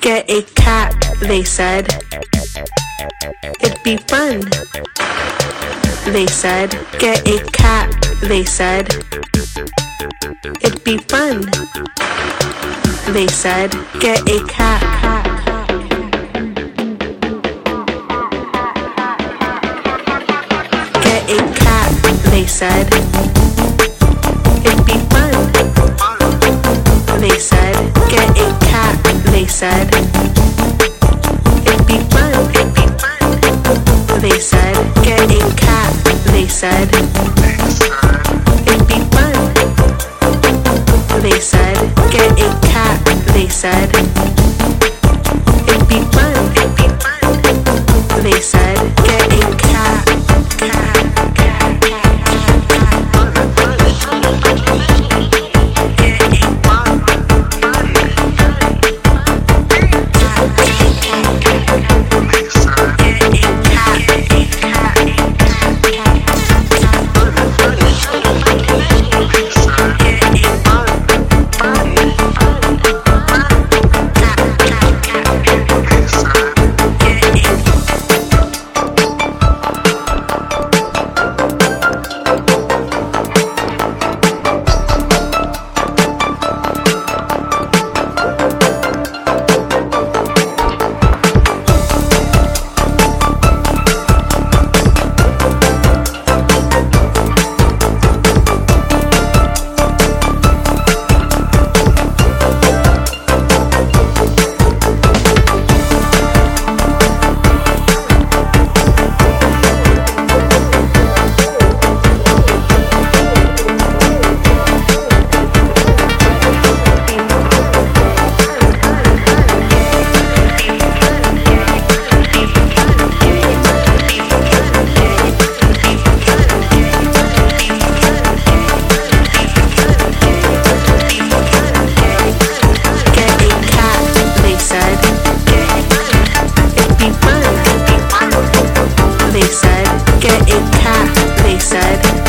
Get a cat, they said. It'd be fun. They said, get a cat, they said. It'd be fun. They said, get a cat. Get a cat, they said. It'd be said, it'd be fun, it'd be fun. They said, get a cat. They said, it'd be fun. They said, get a cat. They said. get a can't said.